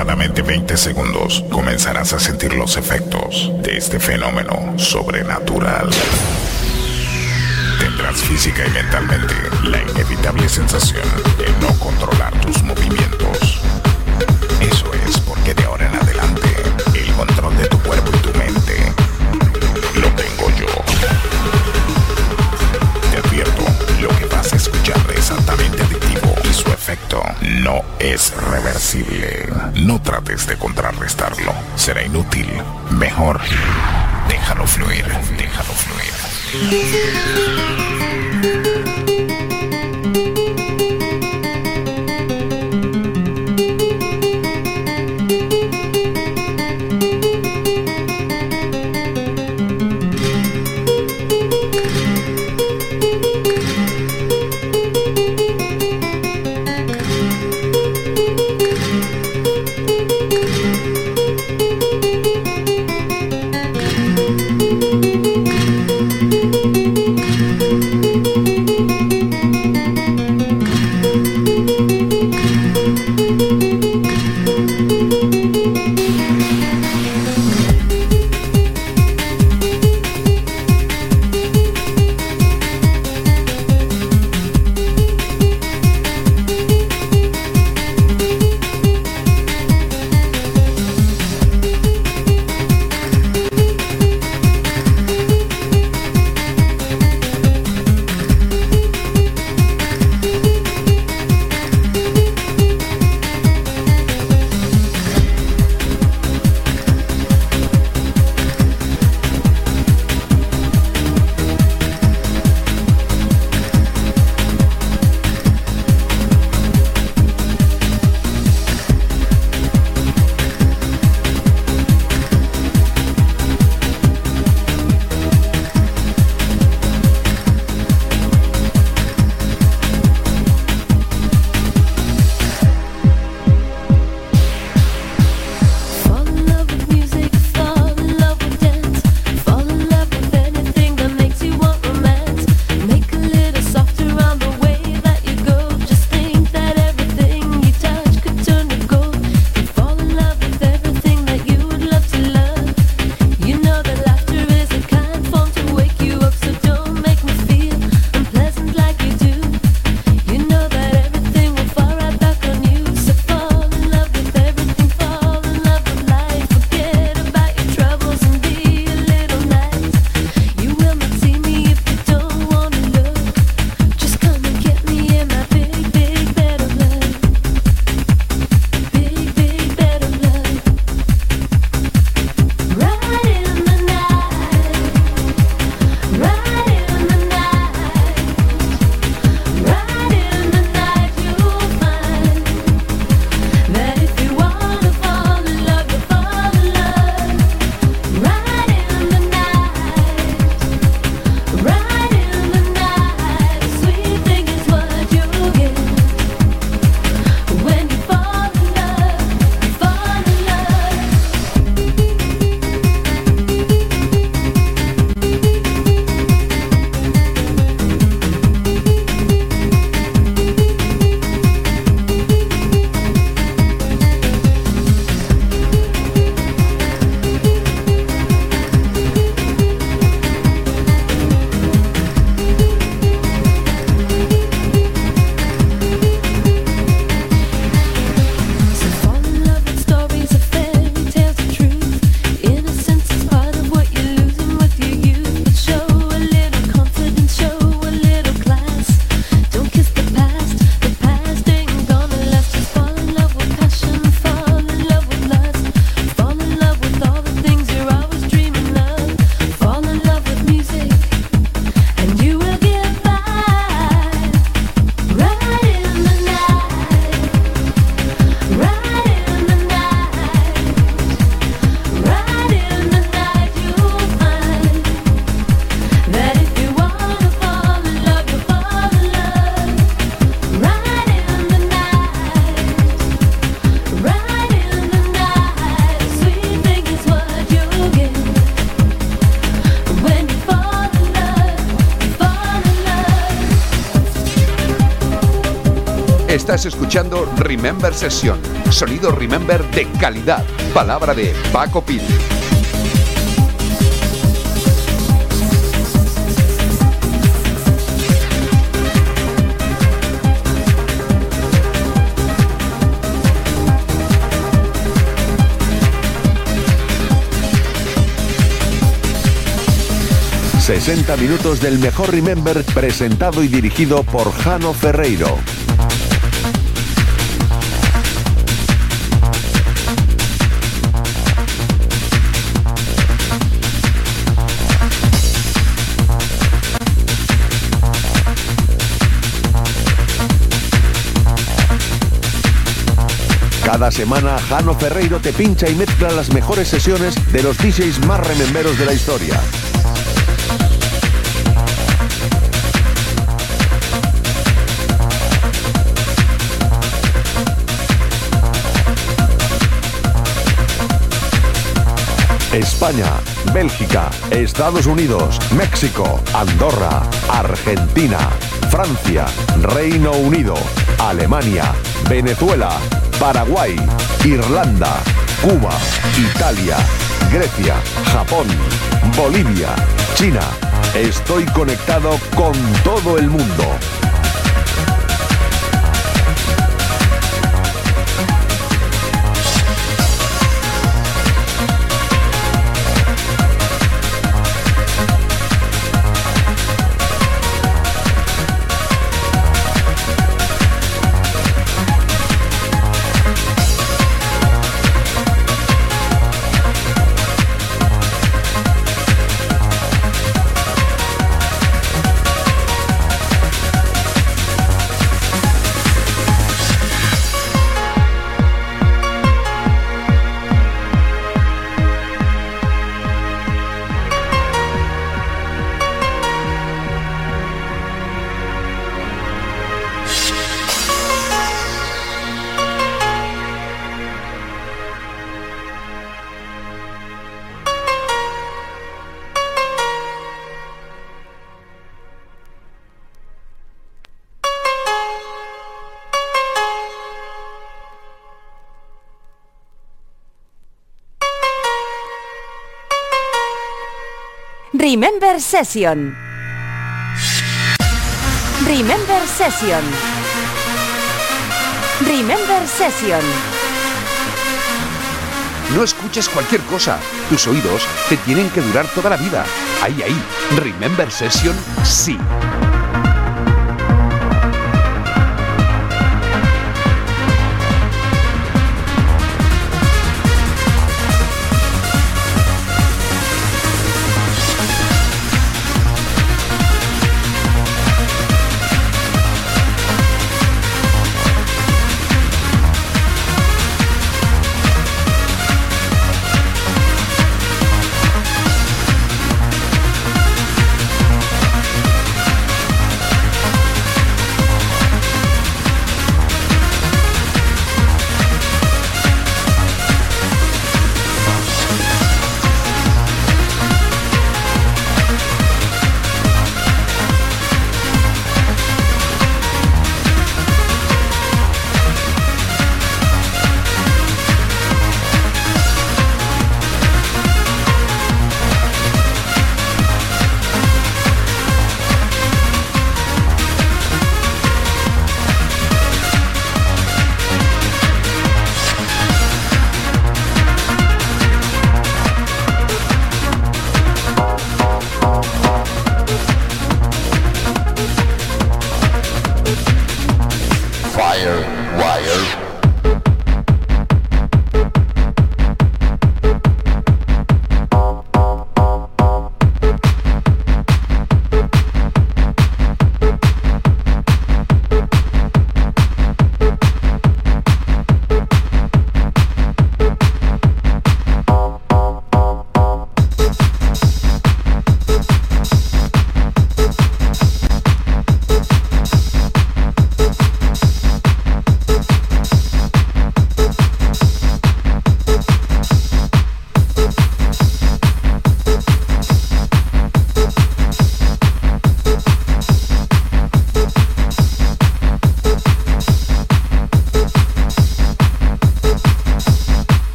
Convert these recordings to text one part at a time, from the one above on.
aproximadamente 20 segundos comenzarás a sentir los efectos de este fenómeno sobrenatural. Tendrás física y mentalmente la inevitable sensación de no controlar tus movimientos. No es reversible. No trates de contrarrestarlo, será inútil. Mejor, déjalo fluir, déjalo fluir. Escuchando Remember Session, sonido Remember de calidad. Palabra de Paco Pil. 60 minutos del mejor Remember presentado y dirigido por Jano Ferreiro. Cada semana Jano Ferreiro te pincha y mezcla las mejores sesiones de los DJs más rememberos de la historia. España, Bélgica, Estados Unidos, México, Andorra, Argentina, Francia, Reino Unido, Alemania, Venezuela, Paraguay, Irlanda, Cuba, Italia, Grecia, Japón, Bolivia, China. Estoy conectado con todo el mundo. Remember Session. Remember Session. Remember Session. No escuches cualquier cosa. Tus oídos te tienen que durar toda la vida. Ahí, ahí. Remember Session, sí.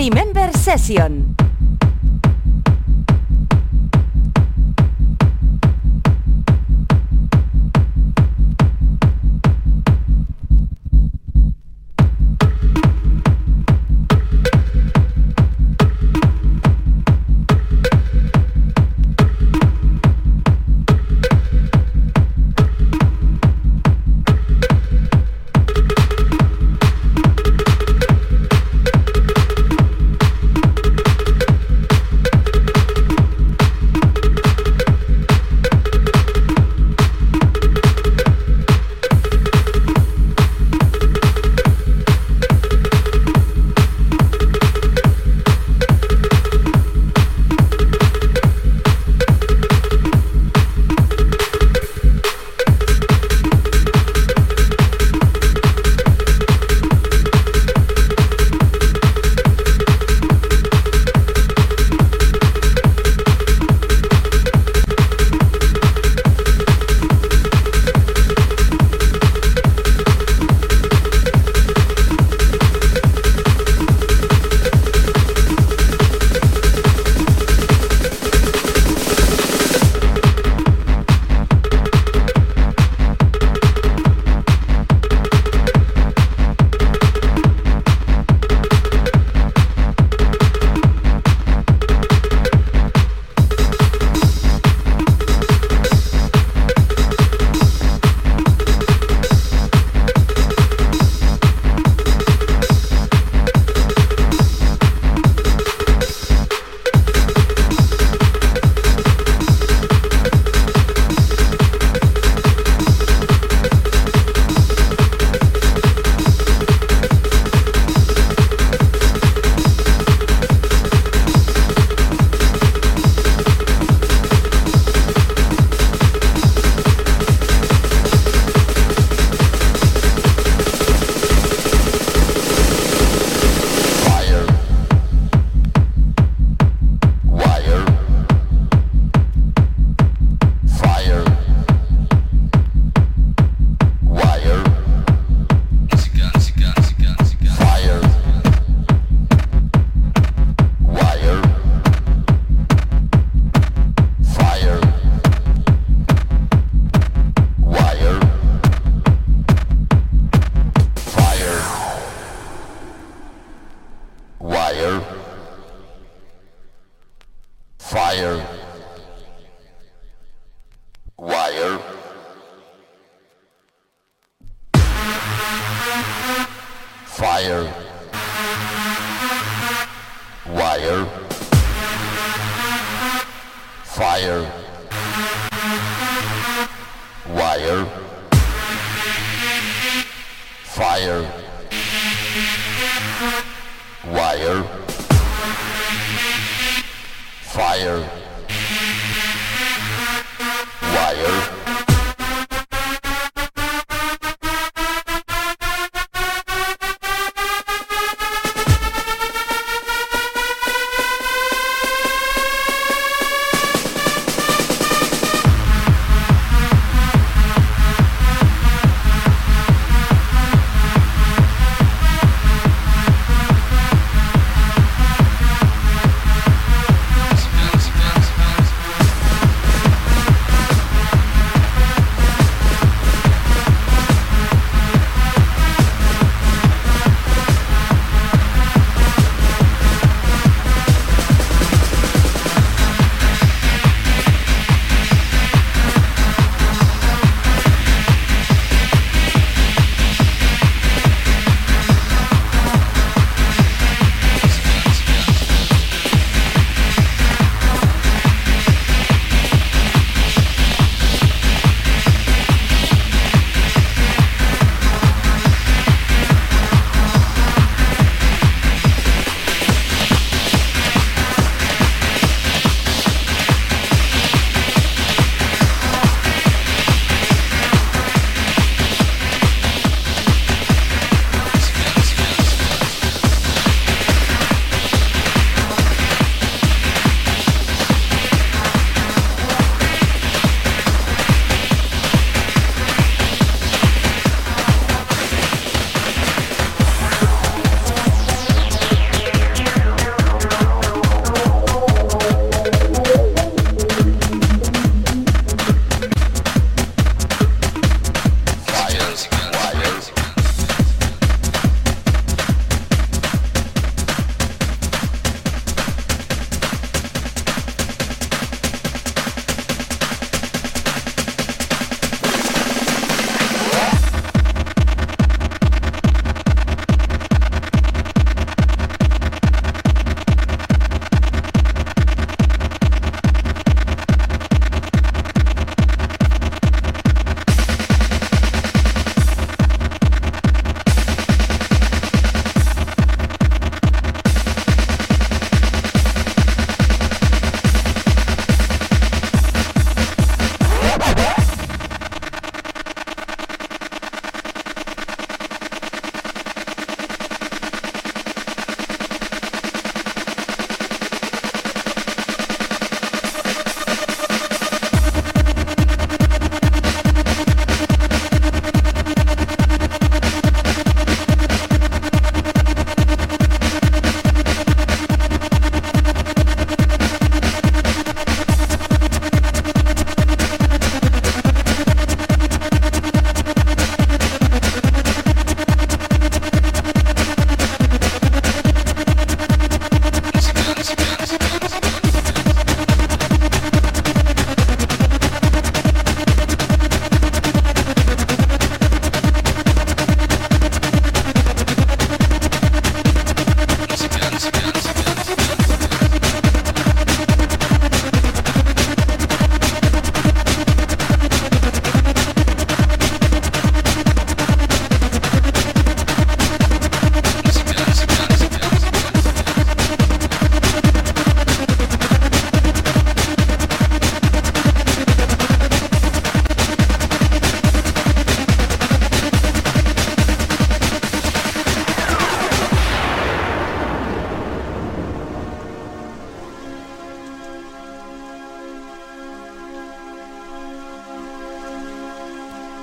Remember Session.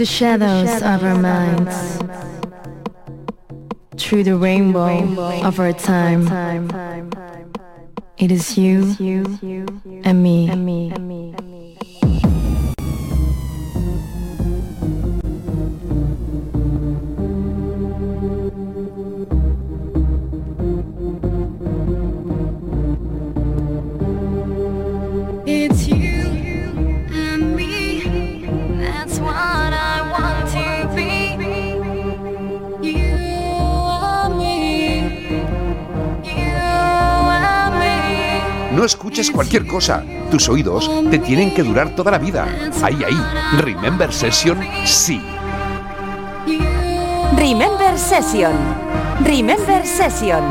The shadows of our minds, through the rainbow of our time. It is you cualquier cosa. Tus oídos te tienen que durar toda la vida. Ahí, ahí. Remember Session, sí. Remember Session. Remember Session.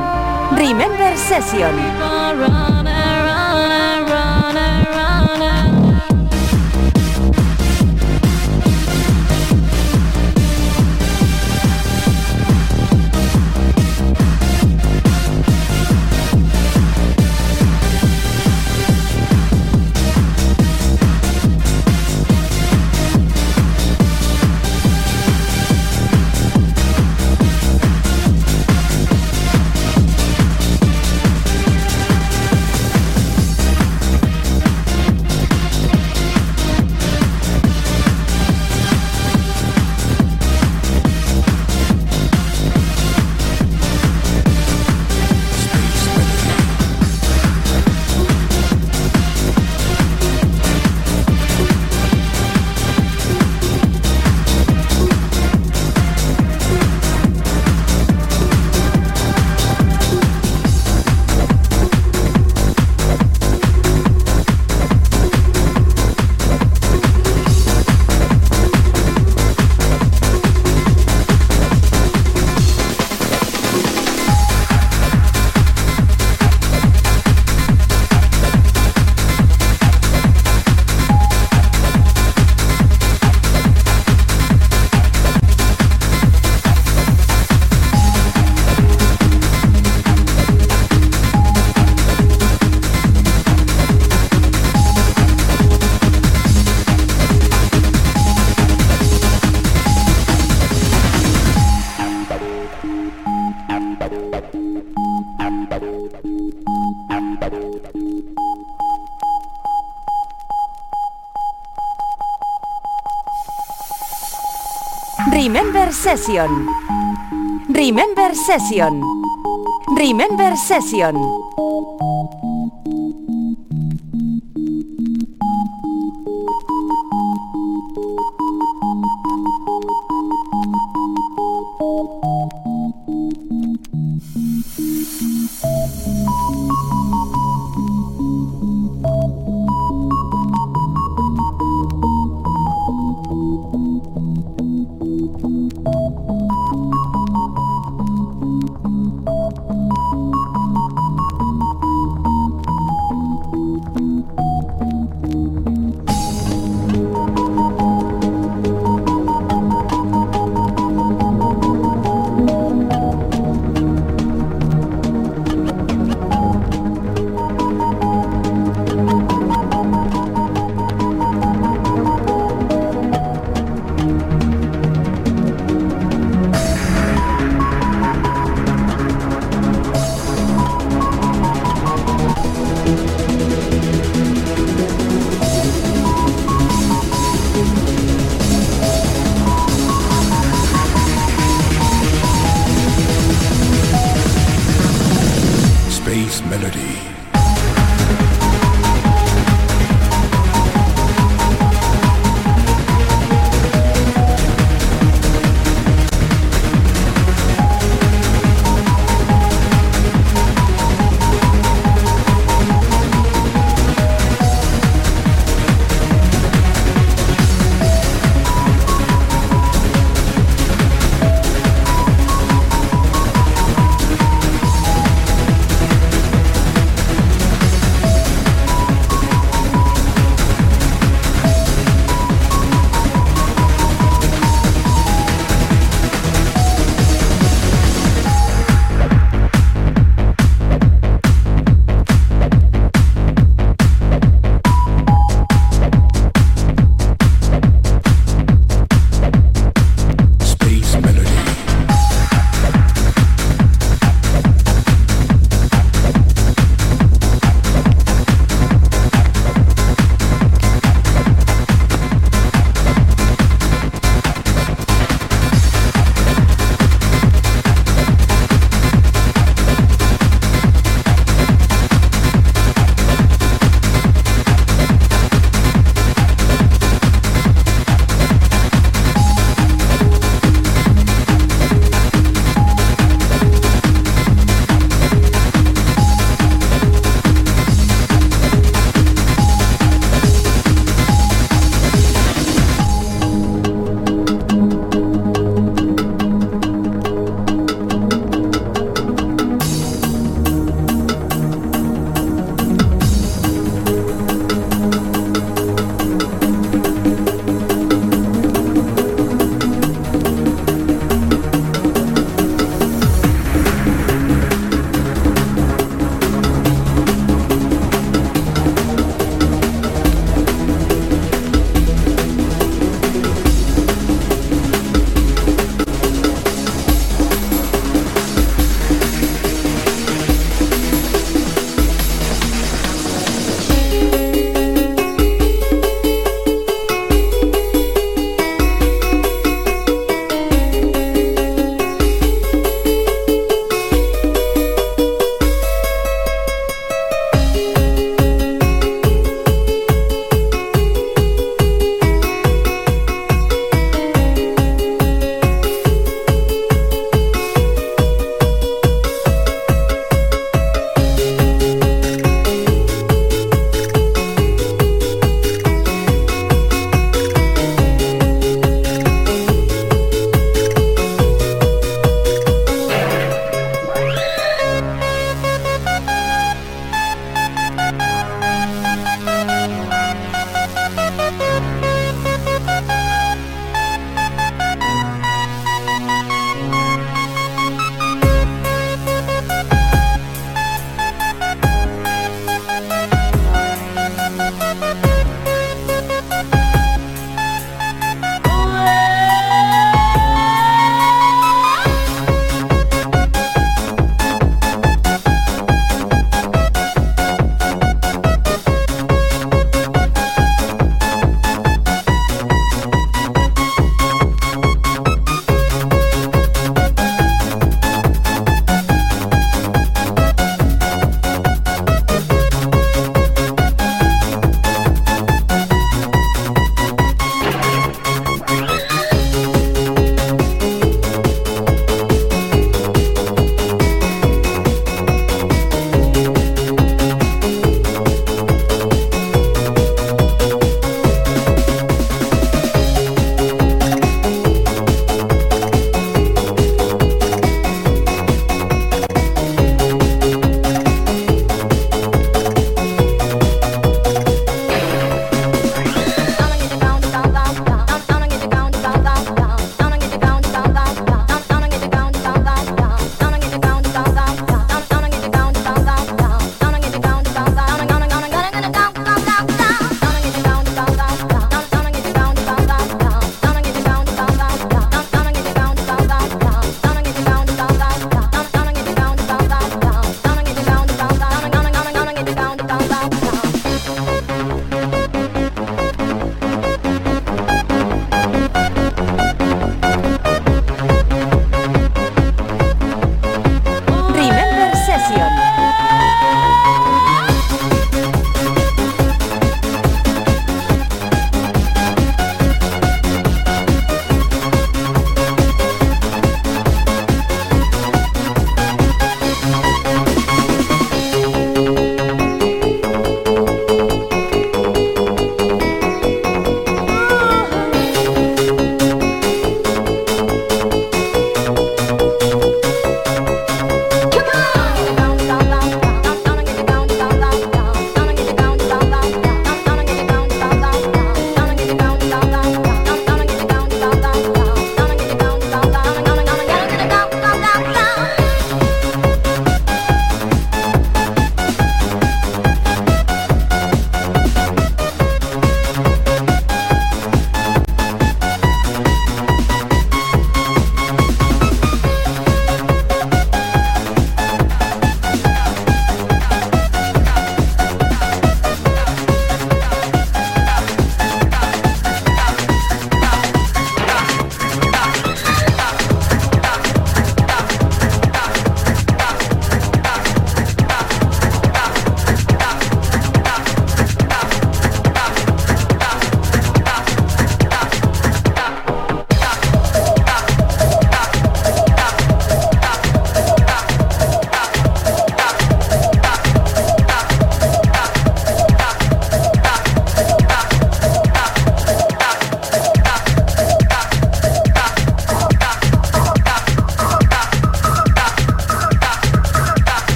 Remember Session. Session. Remember Session. Remember Session.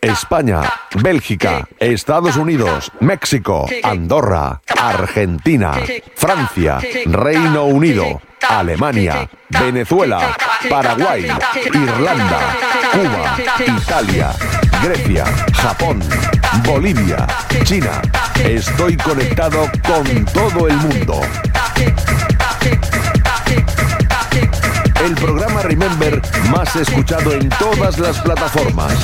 España, Bélgica, Estados Unidos, México, Andorra, Argentina, Francia, Reino Unido, Alemania, Venezuela, Paraguay, Irlanda, Cuba, Italia, Grecia, Japón, Bolivia, China. Estoy conectado con todo el mundo. El programa Remember más escuchado en todas las plataformas.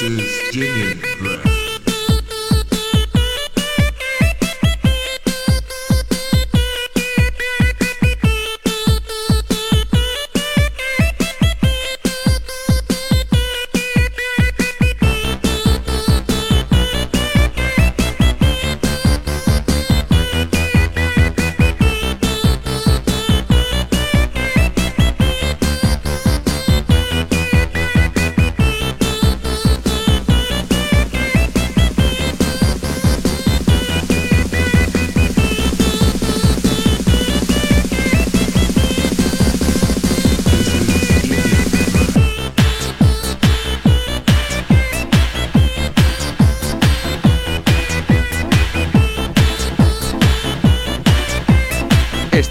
This is genuine breath.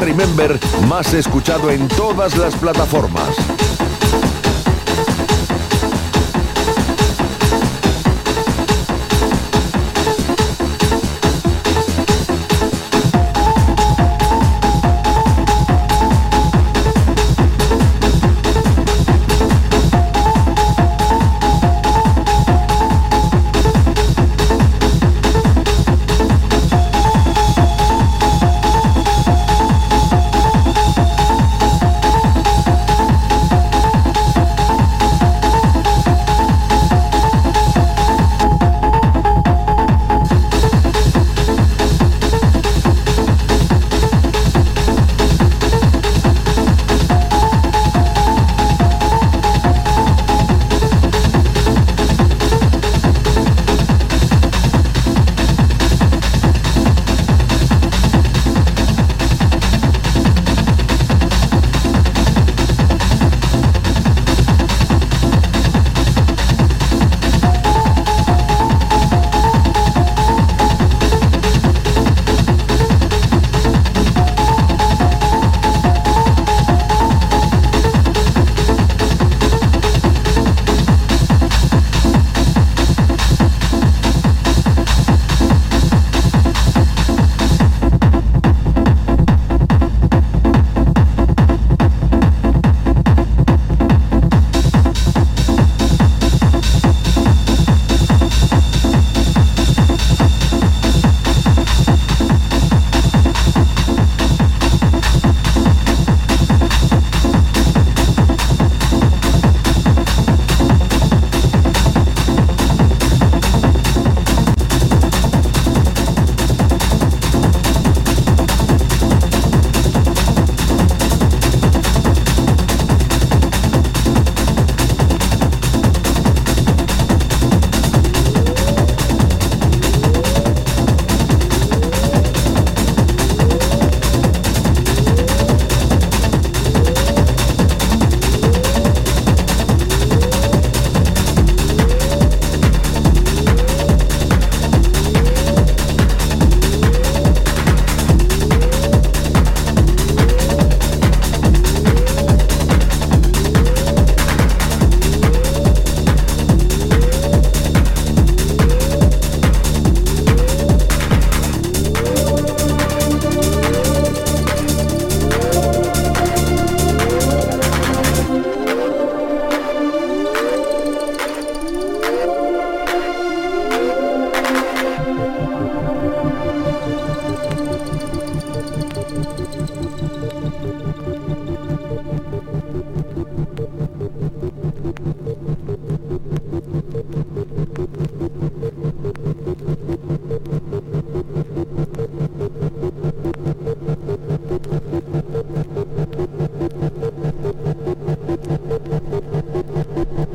Remember más escuchado en todas las plataformas.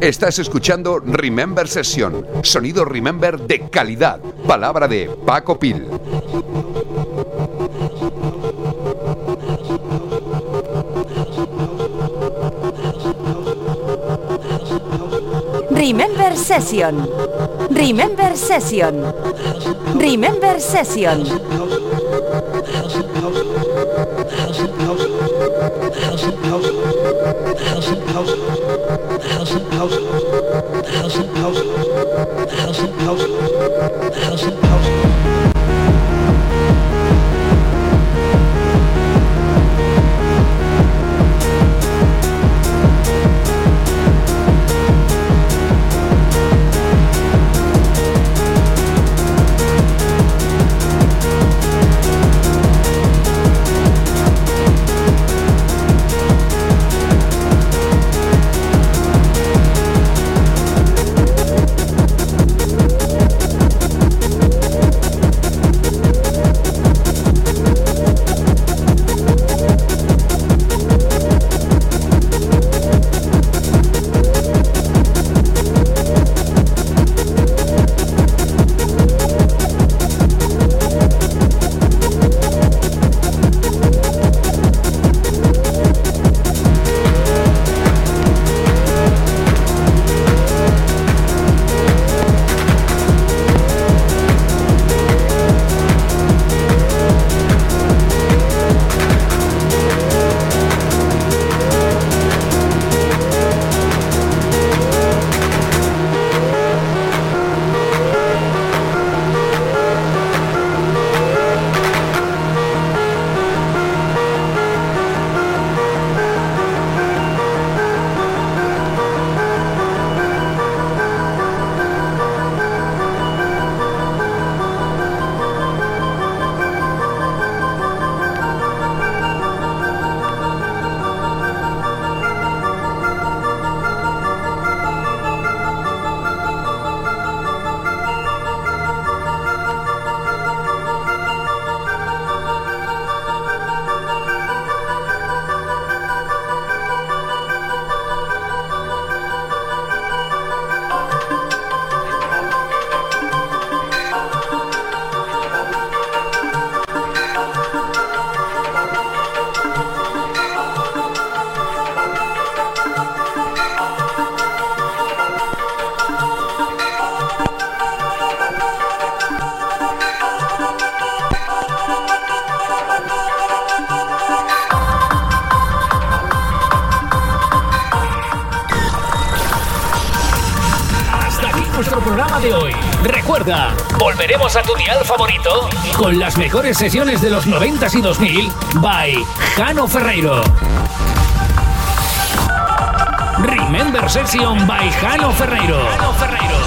Estás escuchando Remember Session, sonido Remember de calidad, palabra de Paco Pil. Remember Session. Remember Session. Remember Session. A tu dial favorito con las mejores sesiones de los 90s y 2000 by Jano Ferreiro. Remember Session by Jano Ferreiro. Jano Ferreiro.